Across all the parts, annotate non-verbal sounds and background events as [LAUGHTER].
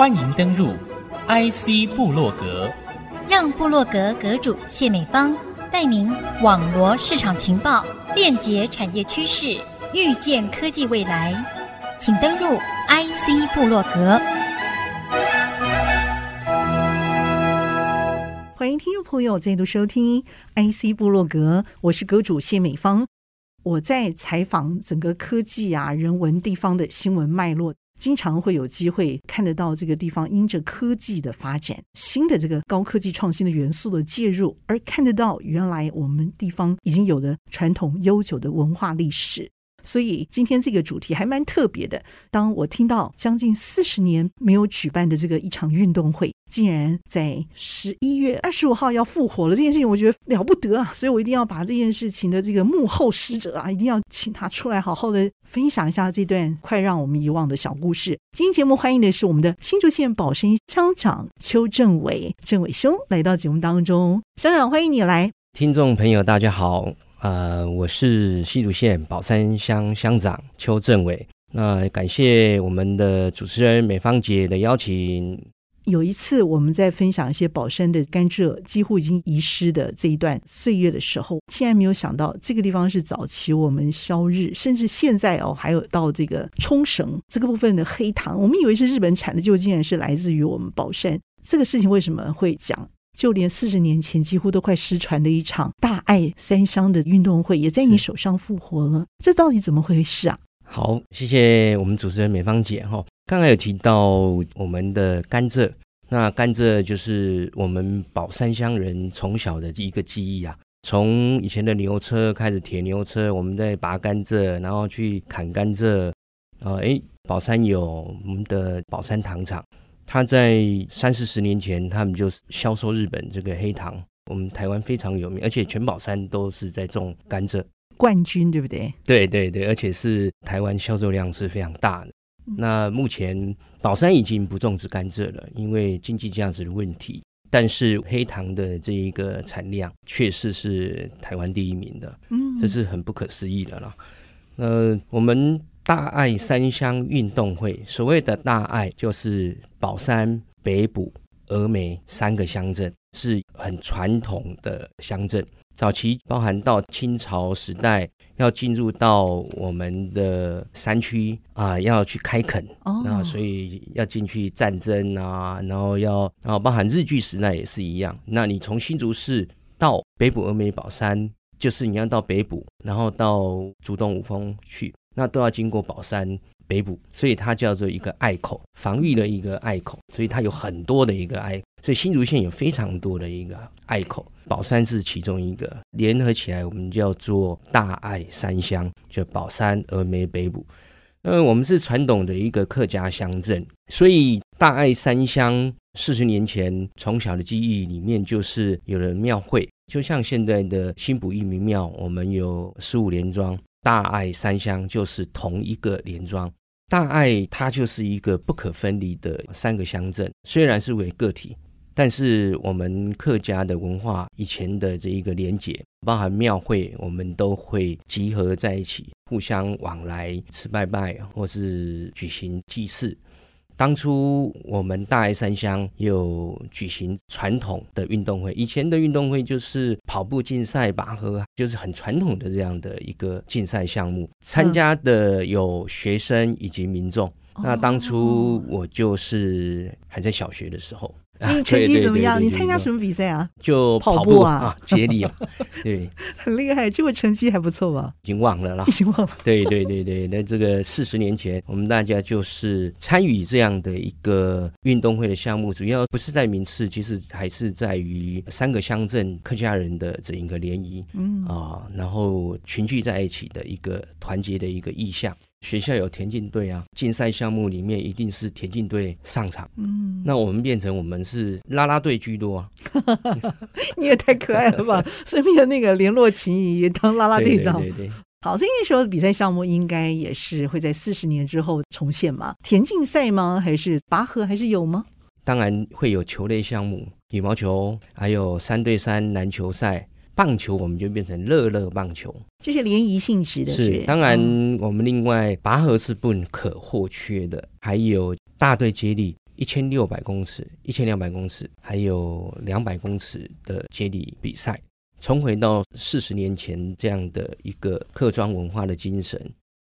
欢迎登入 IC 部落格，让部落格阁主谢美芳带您网罗市场情报，链接产业趋势，预见科技未来。请登入 IC 部落格。欢迎听众朋友再度收听 IC 部落格，我是阁主谢美芳。我在采访整个科技啊、人文地方的新闻脉络，经常会有机会看得到这个地方因着科技的发展、新的这个高科技创新的元素的介入，而看得到原来我们地方已经有的传统悠久的文化历史。所以今天这个主题还蛮特别的。当我听到将近四十年没有举办的这个一场运动会，竟然在十一月二十五号要复活了，这件事情我觉得了不得啊！所以我一定要把这件事情的这个幕后使者啊，一定要请他出来好好的分享一下这段快让我们遗忘的小故事。今天节目欢迎的是我们的新竹县宝山乡长邱政伟，政伟兄来到节目当中，乡长欢迎你来。听众朋友大家好。呃，我是西竹县宝山乡乡长邱政伟。那感谢我们的主持人美芳姐的邀请。有一次我们在分享一些宝山的甘蔗几乎已经遗失的这一段岁月的时候，竟然没有想到这个地方是早期我们消日，甚至现在哦，还有到这个冲绳这个部分的黑糖，我们以为是日本产的，就竟然是来自于我们宝山。这个事情为什么会讲？就连四十年前几乎都快失传的一场大爱三乡的运动会，也在你手上复活了。这到底怎么回事啊？好，谢谢我们主持人美芳姐哈。刚才有提到我们的甘蔗，那甘蔗就是我们宝山乡人从小的一个记忆啊。从以前的牛车开始，铁牛车，我们在拔甘蔗，然后去砍甘蔗。呃，哎，宝山有我们的宝山糖厂。他在三四十年前，他们就销售日本这个黑糖，我们台湾非常有名，而且全宝山都是在种甘蔗冠军，对不对？对对对，而且是台湾销售量是非常大的。嗯、那目前宝山已经不种植甘蔗了，因为经济价值的问题，但是黑糖的这一个产量确实是台湾第一名的，嗯，这是很不可思议的了。呃，我们。大爱三乡运动会，所谓的大爱就是宝山、北埔、峨眉三个乡镇，是很传统的乡镇。早期包含到清朝时代，要进入到我们的山区啊，要去开垦，那、oh. 所以要进去战争啊，然后要，然后包含日据时代也是一样。那你从新竹市到北埔、峨眉、宝山，就是你要到北埔，然后到竹东五峰去。那都要经过宝山北埔，所以它叫做一个隘口，防御的一个隘口，所以它有很多的一个隘，所以新竹县有非常多的一个隘口，宝山是其中一个，联合起来我们叫做大爱三乡，就宝山、峨眉、北埔。那我们是传统的一个客家乡镇，所以大爱三乡四十年前从小的记忆里面就是有了庙会，就像现在的新埔义民庙，我们有十五连庄。大爱三乡就是同一个连庄，大爱它就是一个不可分离的三个乡镇，虽然是为个体，但是我们客家的文化以前的这一个连结，包含庙会，我们都会集合在一起，互相往来吃拜拜，或是举行祭祀。当初我们大爱三乡有举行传统的运动会，以前的运动会就是跑步竞赛、拔河，就是很传统的这样的一个竞赛项目。参加的有学生以及民众。那当初我就是还在小学的时候。你成绩怎么样？你参加什么比赛啊？就跑步啊，接力啊，[LAUGHS] 对，很厉害。结果成绩还不错吧？已经忘了啦，已经忘了。[LAUGHS] 对对对对，那这个四十年前，我们大家就是参与这样的一个运动会的项目，主要不是在名次，其实还是在于三个乡镇客家人的这一个联谊，嗯啊，然后群聚在一起的一个团结的一个意向。学校有田径队啊，竞赛项目里面一定是田径队上场。嗯，那我们变成我们是啦啦队居多啊。[LAUGHS] 你也太可爱了吧！[LAUGHS] 顺便那个联络情谊，也当啦啦队长。对对对。好，所以那时候的比赛项目应该也是会在四十年之后重现吗？田径赛吗？还是拔河？还是有吗？当然会有球类项目，羽毛球，还有三对三篮球赛。棒球我们就变成乐乐棒球，就是联谊性质的是，是。当然，我们另外拔河是不可或缺的，还有大队接力，一千六百公尺、一千两百公尺，还有两百公尺的接力比赛，重回到四十年前这样的一个客庄文化的精神。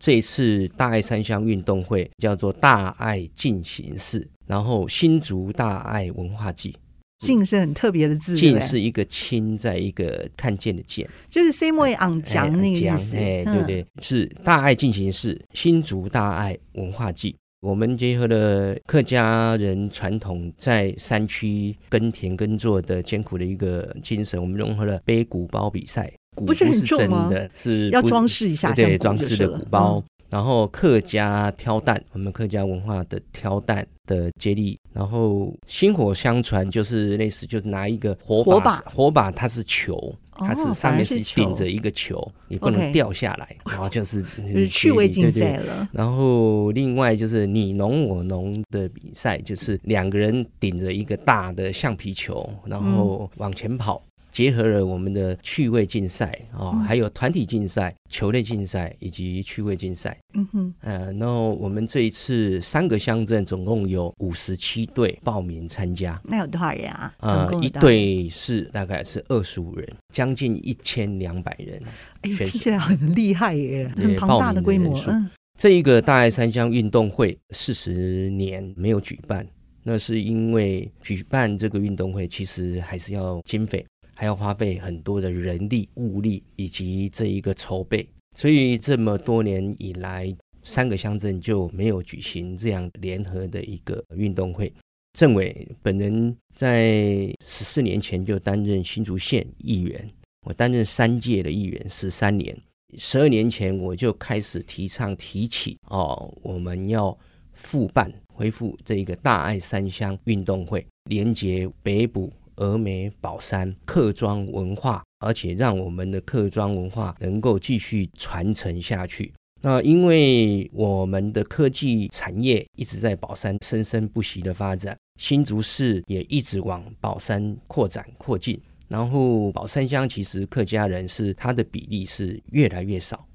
这一次大爱三乡运动会叫做大爱进行式，然后新竹大爱文化祭。进是很特别的字，进是一个亲，在一个看见的见，就是 same way on 讲那个意思，哎，对对，是大爱进行式，新竹大爱文化祭。我们结合了客家人传统在山区耕田耕作的艰苦的一个精神，我们融合了背鼓包比赛，鼓不是很重吗？是要装饰一下，对，装饰的鼓包。然后客家挑担，我们客家文化的挑担的接力，然后薪火相传，就是类似，就是拿一个火把，火把，火把它是球，它是上面是顶着一个球，你不能掉下来，哦、然后就是就是趣味竞赛了。然后另外就是你侬我侬的比赛，就是两个人顶着一个大的橡皮球，然后往前跑。嗯结合了我们的趣味竞赛啊，还有团体竞赛、球类竞赛以及趣味竞赛。嗯哼，呃，然后我们这一次三个乡镇总共有五十七队报名参加。那有多少人啊？呃，一队是大概是二十五人，将近一千两百人。哎呦，听起来很厉害耶，很庞大的规模。嗯，这一个大爱三乡运动会四十年没有举办，那是因为举办这个运动会其实还是要经费。还要花费很多的人力物力以及这一个筹备，所以这么多年以来，三个乡镇就没有举行这样联合的一个运动会。政委本人在十四年前就担任新竹县议员，我担任三届的议员十三年。十二年前我就开始提倡提起哦，我们要复办恢复这一个大爱三乡运动会，连接北埔。峨眉、宝山客庄文化，而且让我们的客庄文化能够继续传承下去。那因为我们的科技产业一直在宝山生生不息的发展，新竹市也一直往宝山扩展扩进。然后宝山乡其实客家人是它的比例是越来越少，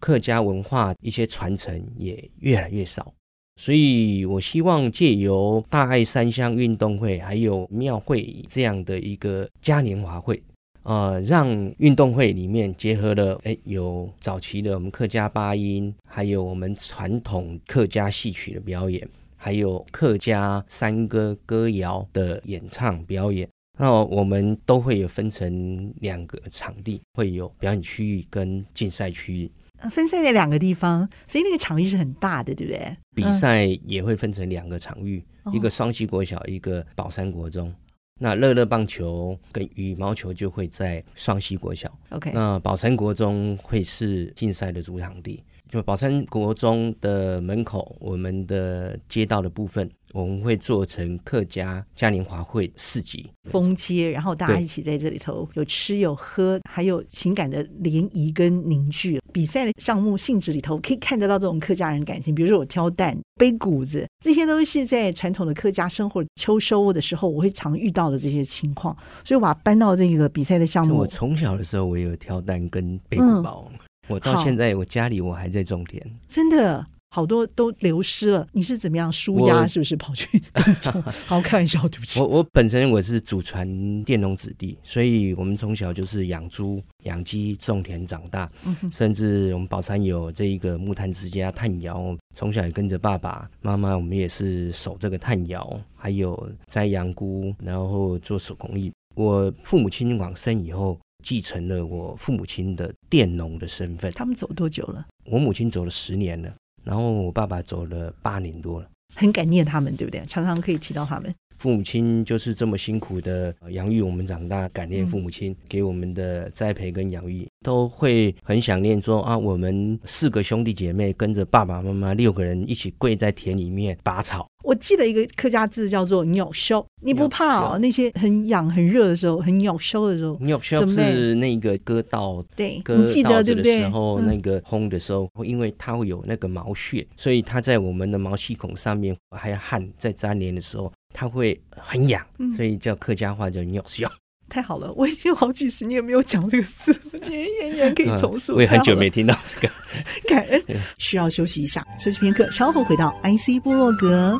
客家文化一些传承也越来越少。所以，我希望借由大爱三乡运动会，还有庙会这样的一个嘉年华会，呃，让运动会里面结合了，哎，有早期的我们客家八音，还有我们传统客家戏曲的表演，还有客家山歌歌谣的演唱表演。那我们都会有分成两个场地，会有表演区域跟竞赛区域。分散在两个地方，所以那个场域是很大的，对不对？比赛也会分成两个场域，嗯、一个双溪国小，一个宝山国中。那乐乐棒球跟羽毛球就会在双溪国小。OK，那宝山国中会是竞赛的主场地。就宝山国中的门口，我们的街道的部分，我们会做成客家嘉年华会市集封街，然后大家一起在这里头有吃有喝，还有情感的联谊跟凝聚。比赛的项目性质里头可以看得到这种客家人感情，比如说我挑担、背谷子，这些都是在传统的客家生活秋收的时候我会常遇到的这些情况，所以我把它搬到这个比赛的项目。我从小的时候，我也有挑担跟背鼓包。嗯我到现在，我家里我还在种田，真的好多都流失了。你是怎么样舒压？是不是跑去种？好，开玩笑，对不起。[LAUGHS] 我我本身我是祖传佃农子弟，所以我们从小就是养猪、养鸡、种田长大。嗯、甚至我们宝山有这一个木炭之家炭窑，从小也跟着爸爸妈妈，我们也是守这个炭窑，还有摘羊菇，然后做手工艺。我父母亲往生以后。继承了我父母亲的佃农的身份。他们走多久了？我母亲走了十年了，然后我爸爸走了八年多了。很感念他们，对不对？常常可以提到他们。父母亲就是这么辛苦的养育我们长大，感念父母亲给我们的栽培跟养育，都会很想念说啊，我们四个兄弟姐妹跟着爸爸妈妈六个人一起跪在田里面拔草。我记得一个客家字叫做“鸟烧”，你不怕哦？那些很痒很热的时候，很鸟烧的时候，鸟烧是那个割稻，对，割稻子的时候，那个烘的时候，因为它会有那个毛屑，所以它在我们的毛细孔上面还有汗在粘连的时候。它会很痒所以叫客家话叫尿性太好了我已经好几十年没有讲这个字我觉得演可以 [LAUGHS] 重塑我也很久没听到这个。[LAUGHS] 感恩需要休息一下休息片刻稍后回到 ic 部落格。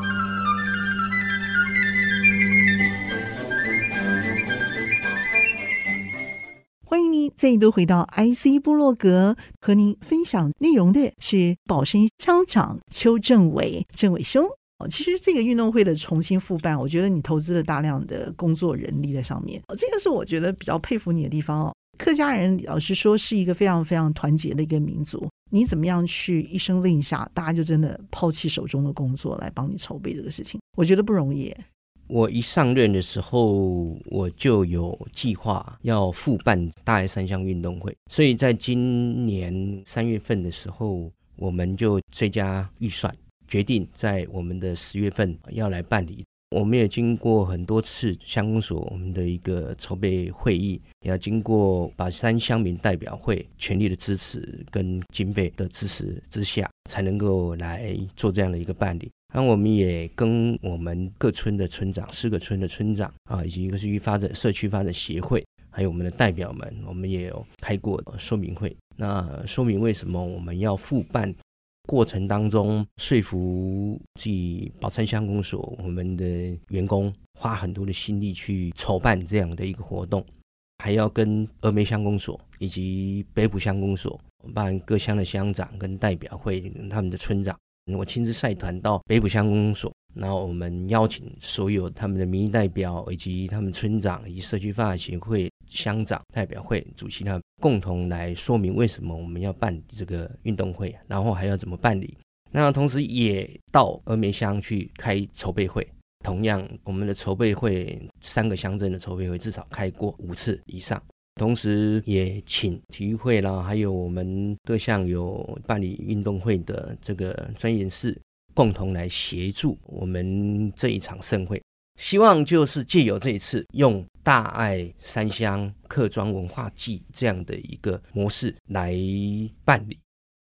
欢迎您再一度回到 ic 部落格和您分享内容的是宝生乡长邱政委政委兄。其实这个运动会的重新复办，我觉得你投资了大量的工作人力在上面，这个是我觉得比较佩服你的地方哦。客家人老实说是一个非常非常团结的一个民族，你怎么样去一声令下，大家就真的抛弃手中的工作来帮你筹备这个事情，我觉得不容易。我一上任的时候，我就有计划要复办大爱三项运动会，所以在今年三月份的时候，我们就追加预算。决定在我们的十月份要来办理，我们也经过很多次乡公所我们的一个筹备会议，也要经过把山乡民代表会全力的支持跟经费的支持之下，才能够来做这样的一个办理。那我们也跟我们各村的村长、四个村的村长啊，以及一个区发展社区发展协会，还有我们的代表们，我们也有开过说明会，那说明为什么我们要复办。过程当中说服自己宝山乡公所我们的员工花很多的心力去筹办这样的一个活动，还要跟峨眉乡公所以及北埔乡公所办各乡的乡长跟代表会他们的村长，我亲自率团到北埔乡公所，然后我们邀请所有他们的民意代表以及他们村长以及社区发展协会。乡长代表会主席呢，共同来说明为什么我们要办这个运动会，然后还要怎么办理。那同时也到峨眉乡去开筹备会，同样我们的筹备会三个乡镇的筹备会至少开过五次以上。同时也请体育会啦，还有我们各项有办理运动会的这个专业人士，共同来协助我们这一场盛会。希望就是借由这一次，用大爱三乡客庄文化祭这样的一个模式来办理。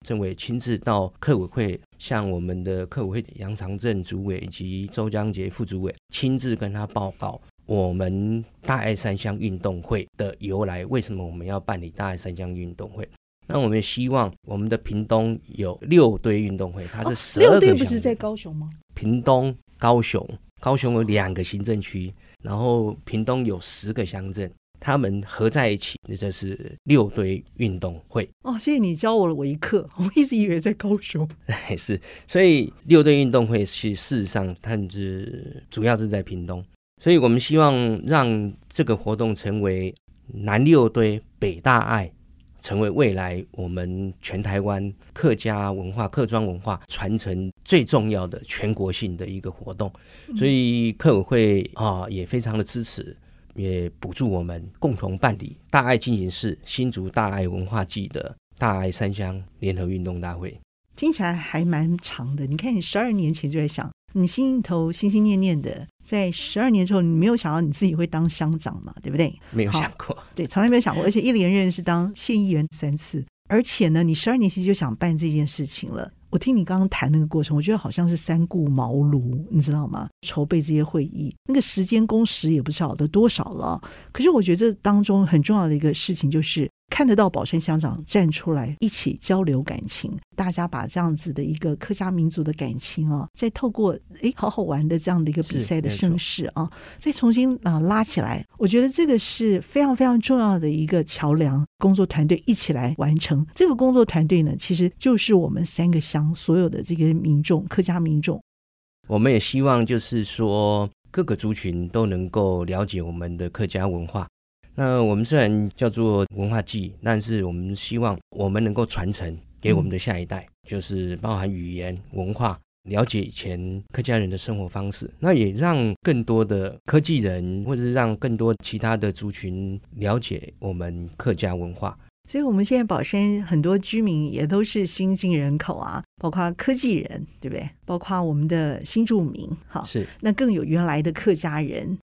政委亲自到客委会，向我们的客委会杨长正主委以及周江杰副主委亲自跟他报告我们大爱三乡运动会的由来，为什么我们要办理大爱三乡运动会？那我们希望我们的屏东有六队运动会，它是十二个、哦、六堆不是在高雄吗？屏东、高雄。高雄有两个行政区，然后屏东有十个乡镇，他们合在一起，那就是六队运动会。哦，谢谢你教我了我一课，[LAUGHS] 我一直以为在高雄。[LAUGHS] 是，所以六队运动会是事实上，它们是主要是在屏东，所以我们希望让这个活动成为南六堆北大爱。成为未来我们全台湾客家文化、客庄文化传承最重要的全国性的一个活动，所以客委会啊也非常的支持，也补助我们共同办理大爱进行式新竹大爱文化季的大爱三乡联合运动大会。听起来还蛮长的，你看你十二年前就在想。你心里头心心念念的，在十二年之后，你没有想到你自己会当乡长嘛？对不对？没有想过，[LAUGHS] 对，从来没有想过。而且一连任是当县议员三次，而且呢，你十二年前就想办这件事情了。我听你刚刚谈那个过程，我觉得好像是三顾茅庐，你知道吗？筹备这些会议，那个时间工时也不晓得多少了。可是我觉得这当中很重要的一个事情就是。看得到宝山乡长站出来一起交流感情，大家把这样子的一个客家民族的感情啊，再透过哎好好玩的这样的一个比赛的盛世啊，再重新啊拉起来，我觉得这个是非常非常重要的一个桥梁。工作团队一起来完成这个工作团队呢，其实就是我们三个乡所有的这个民众，客家民众。我们也希望就是说各个族群都能够了解我们的客家文化。那我们虽然叫做文化祭，但是我们希望我们能够传承给我们的下一代，就是包含语言文化，了解以前客家人的生活方式，那也让更多的科技人，或者是让更多其他的族群了解我们客家文化。所以，我们现在宝山很多居民也都是新进人口啊，包括科技人，对不对？包括我们的新住民，好，是那更有原来的客家人。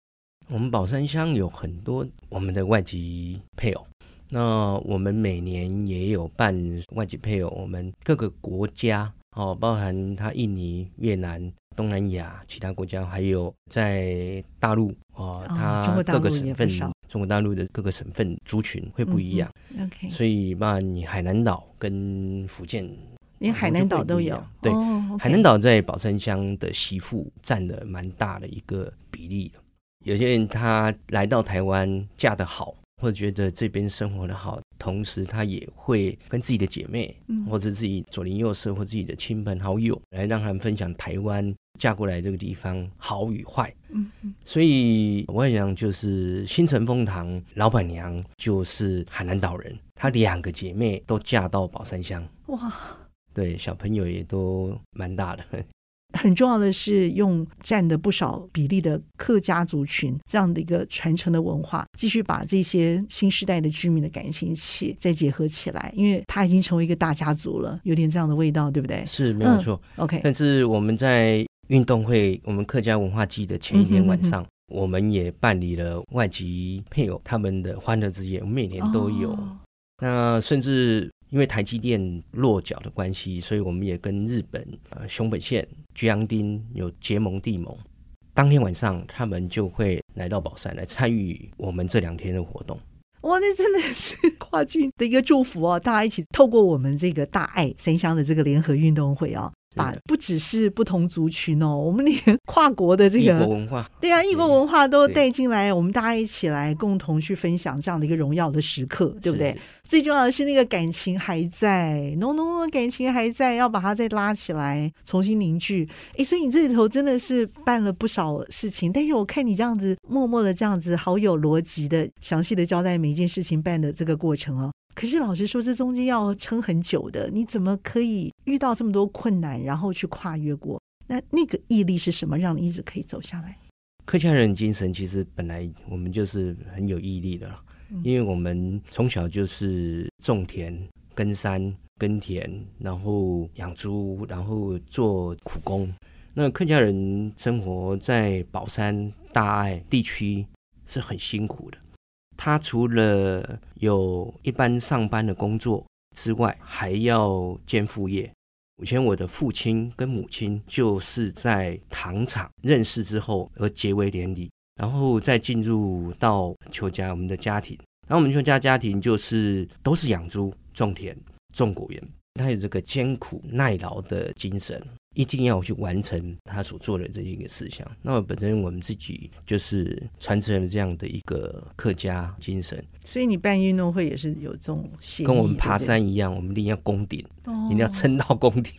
我们宝山乡有很多我们的外籍配偶，那我们每年也有办外籍配偶，我们各个国家哦，包含他印尼、越南、东南亚其他国家，还有在大陆哦，他各个省份，中国大陆的各个省份族群会不一样。嗯、OK，所以包含你海南岛跟福建，连海南岛都有。对，哦 okay、海南岛在宝山乡的媳妇占了蛮大的一个比例。有些人他来到台湾嫁得好，或者觉得这边生活的好，同时他也会跟自己的姐妹，嗯、或者自己左邻右舍或自己的亲朋好友来让他们分享台湾嫁过来这个地方好与坏。嗯嗯，所以我想就是新城凤堂老板娘就是海南岛人，她两个姐妹都嫁到宝山乡。哇，对，小朋友也都蛮大的。很重要的是，用占的不少比例的客家族群这样的一个传承的文化，继续把这些新时代的居民的感情一起再结合起来，因为它已经成为一个大家族了，有点这样的味道，对不对？是没有错。嗯、OK，但是我们在运动会，我们客家文化季的前一天晚上，嗯、哼哼我们也办理了外籍配偶他们的欢乐之夜，我们每年都有。哦、那甚至。因为台积电落脚的关系，所以我们也跟日本呃熊本县居阳町有结盟地盟。当天晚上，他们就会来到宝山来参与我们这两天的活动。哇，那真的是跨境的一个祝福哦！大家一起透过我们这个大爱三乡的这个联合运动会啊、哦。把不只是不同族群哦，[LAUGHS] 我们连跨国的这个异国文化，对啊，异国文化都带进来，我们大家一起来共同去分享这样的一个荣耀的时刻，对不对？最重要的是那个感情还在，浓浓的感情还在，要把它再拉起来，重新凝聚。哎，所以你这里头真的是办了不少事情，但是我看你这样子默默的这样子，好有逻辑的、详细的交代每一件事情办的这个过程哦。可是老实说，这中间要撑很久的，你怎么可以遇到这么多困难，然后去跨越过？那那个毅力是什么，让你一直可以走下来？客家人精神其实本来我们就是很有毅力的，因为我们从小就是种田、耕山、耕田，然后养猪，然后做苦工。那客家人生活在宝山大爱地区是很辛苦的。他除了有一般上班的工作之外，还要兼副业。以前我的父亲跟母亲就是在糖厂认识之后而结为连理，然后再进入到邱家我们的家庭。然后我们邱家家庭就是都是养猪、种田、种果园，他有这个艰苦耐劳的精神。一定要去完成他所做的这一个事项。那么本身我们自己就是传承了这样的一个客家精神。所以你办运动会也是有这种，跟我们爬山一样，我们一定要攻顶，哦、一定要撑到攻顶。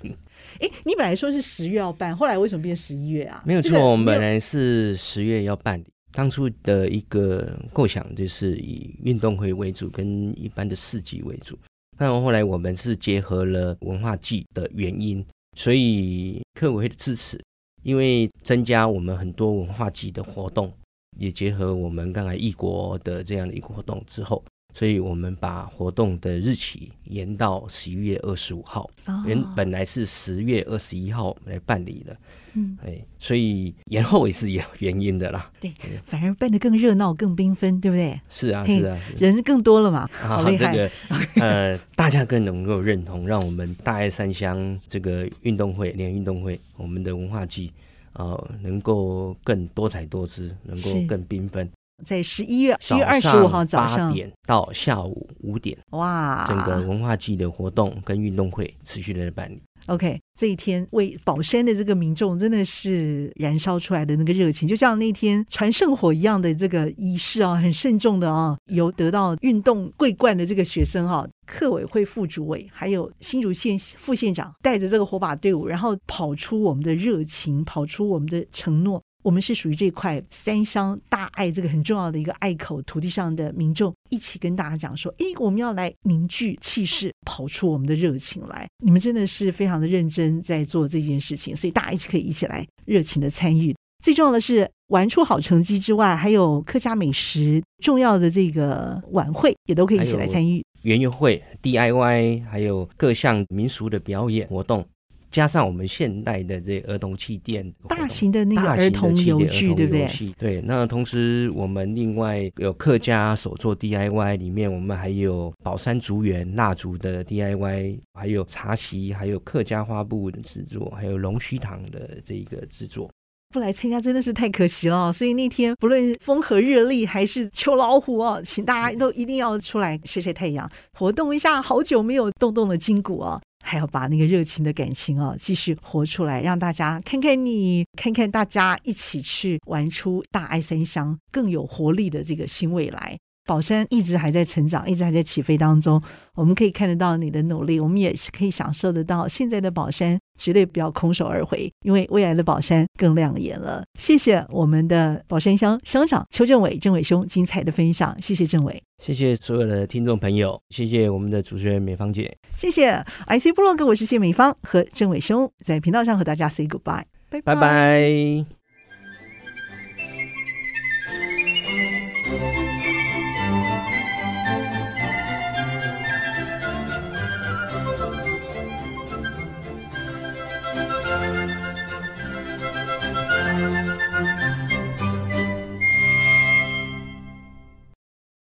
哎，你本来说是十月要办，后来为什么变十一月啊？没有错，我们本来是十月要办理。当初的一个构想就是以运动会为主，跟一般的市集为主。那后来我们是结合了文化祭的原因。所以客委会的支持，因为增加我们很多文化祭的活动，也结合我们刚才异国的这样的一个活动之后，所以我们把活动的日期延到十一月二十五号，原、哦、本来是十月二十一号来办理的。嗯，哎，所以延后也是有原因的啦。对，反而办得更热闹、更缤纷，对不对？是啊，是啊，人更多了嘛，好厉害。这个 [LAUGHS] 呃，大家更能够认同，让我们大爱三乡这个运动会、联运动会，我们的文化季，呃，能够更多彩多姿，能够更缤纷。在十一月十月二十五号早上八点到下午五点，哇，整个文化祭的活动跟运动会持续的办理。OK，这一天为宝山的这个民众真的是燃烧出来的那个热情，就像那天传圣火一样的这个仪式啊，很慎重的啊，由得到运动桂冠的这个学生哈、啊，客委会副主委，还有新竹县副县长带着这个火把队伍，然后跑出我们的热情，跑出我们的承诺。我们是属于这块三乡大爱这个很重要的一个隘口土地上的民众，一起跟大家讲说：诶，我们要来凝聚气势，跑出我们的热情来。你们真的是非常的认真在做这件事情，所以大家一起可以一起来热情的参与。最重要的是玩出好成绩之外，还有客家美食重要的这个晚会也都可以一起来参与。园游会、DIY，还有各项民俗的表演活动。加上我们现代的这儿童气垫，大型的那个儿童游具，对不对？对。那同时，我们另外有客家手作 DIY，里面我们还有宝山竹园蜡烛的 DIY，还有茶席，还有客家花布的制作，还有龙须糖的这一个制作。不来参加真的是太可惜了。所以那天不论风和日丽还是秋老虎哦，请大家都一定要出来晒晒太阳，活动一下好久没有动动的筋骨哦。还要把那个热情的感情哦，继续活出来，让大家看看你，看看大家，一起去玩出大爱三乡更有活力的这个新未来。宝山一直还在成长，一直还在起飞当中。我们可以看得到你的努力，我们也是可以享受得到现在的宝山绝对不要空手而回，因为未来的宝山更亮眼了。谢谢我们的宝山乡乡长邱政委政纬兄精彩的分享，谢谢政委，谢谢所有的听众朋友，谢谢我们的主持人美芳姐，谢谢 IC 部落格，我是谢美芳和政纬兄在频道上和大家 say goodbye，拜拜。拜拜。